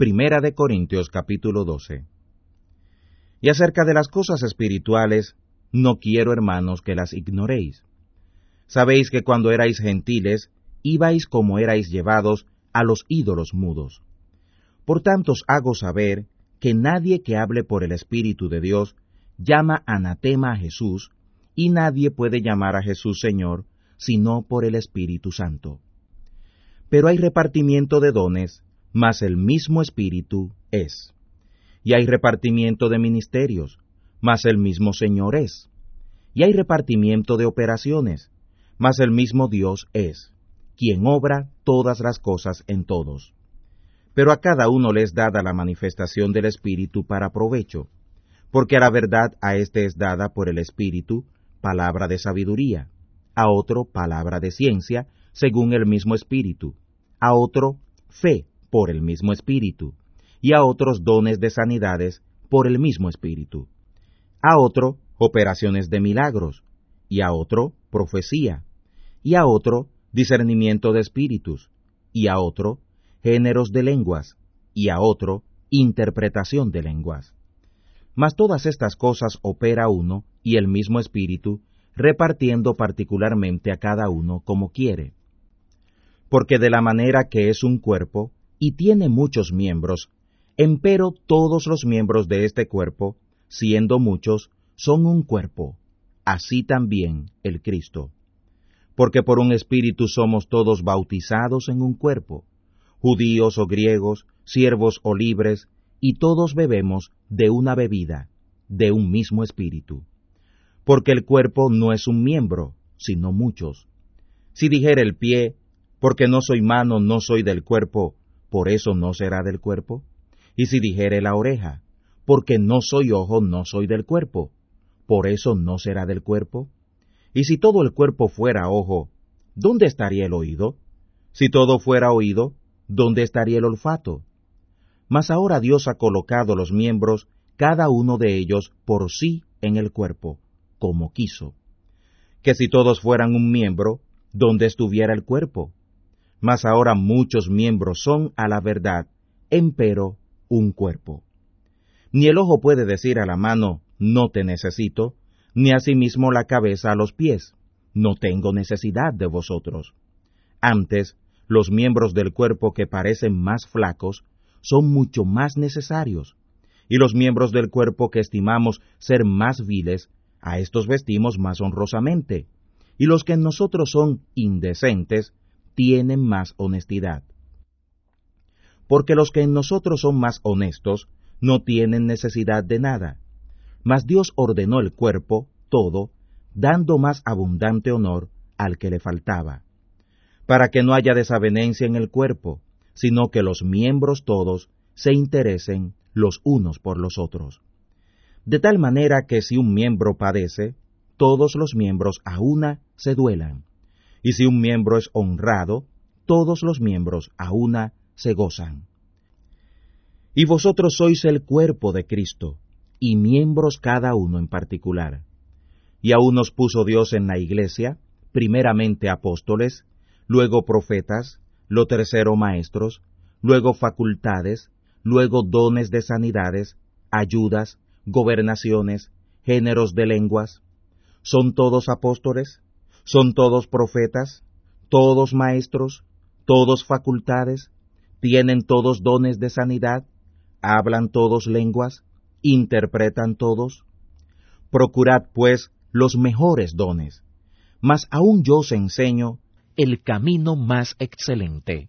Primera de Corintios capítulo 12. Y acerca de las cosas espirituales, no quiero, hermanos, que las ignoréis. Sabéis que cuando erais gentiles, ibais como erais llevados a los ídolos mudos. Por tanto os hago saber que nadie que hable por el Espíritu de Dios llama anatema a Jesús, y nadie puede llamar a Jesús Señor, sino por el Espíritu Santo. Pero hay repartimiento de dones, mas el mismo Espíritu es. Y hay repartimiento de ministerios, mas el mismo Señor es. Y hay repartimiento de operaciones, mas el mismo Dios es, quien obra todas las cosas en todos. Pero a cada uno le es dada la manifestación del Espíritu para provecho, porque a la verdad a éste es dada por el Espíritu palabra de sabiduría, a otro palabra de ciencia, según el mismo Espíritu, a otro fe por el mismo Espíritu, y a otros dones de sanidades por el mismo Espíritu, a otro operaciones de milagros, y a otro profecía, y a otro discernimiento de espíritus, y a otro géneros de lenguas, y a otro interpretación de lenguas. Mas todas estas cosas opera uno y el mismo Espíritu, repartiendo particularmente a cada uno como quiere. Porque de la manera que es un cuerpo, y tiene muchos miembros, empero todos los miembros de este cuerpo, siendo muchos, son un cuerpo, así también el Cristo. Porque por un espíritu somos todos bautizados en un cuerpo, judíos o griegos, siervos o libres, y todos bebemos de una bebida, de un mismo espíritu. Porque el cuerpo no es un miembro, sino muchos. Si dijera el pie, porque no soy mano, no soy del cuerpo, por eso no será del cuerpo. Y si dijere la oreja, porque no soy ojo, no soy del cuerpo, por eso no será del cuerpo. Y si todo el cuerpo fuera ojo, ¿dónde estaría el oído? Si todo fuera oído, ¿dónde estaría el olfato? Mas ahora Dios ha colocado los miembros, cada uno de ellos por sí en el cuerpo, como quiso. Que si todos fueran un miembro, ¿dónde estuviera el cuerpo? Mas ahora muchos miembros son a la verdad, empero un cuerpo. Ni el ojo puede decir a la mano, no te necesito, ni asimismo la cabeza a los pies, no tengo necesidad de vosotros. Antes, los miembros del cuerpo que parecen más flacos son mucho más necesarios, y los miembros del cuerpo que estimamos ser más viles, a estos vestimos más honrosamente, y los que en nosotros son indecentes, tienen más honestidad. Porque los que en nosotros son más honestos, no tienen necesidad de nada, mas Dios ordenó el cuerpo, todo, dando más abundante honor al que le faltaba, para que no haya desavenencia en el cuerpo, sino que los miembros todos se interesen los unos por los otros. De tal manera que si un miembro padece, todos los miembros a una se duelan, y si un miembro es honrado, todos los miembros a una se gozan. Y vosotros sois el cuerpo de Cristo, y miembros cada uno en particular. Y a unos puso Dios en la iglesia, primeramente apóstoles, luego profetas, lo tercero maestros, luego facultades, luego dones de sanidades, ayudas, gobernaciones, géneros de lenguas. ¿Son todos apóstoles? ¿Son todos profetas? ¿Todos maestros? ¿Todos facultades? ¿Tienen todos dones de sanidad? ¿Hablan todos lenguas? ¿Interpretan todos? Procurad, pues, los mejores dones. Mas aún yo os enseño el camino más excelente.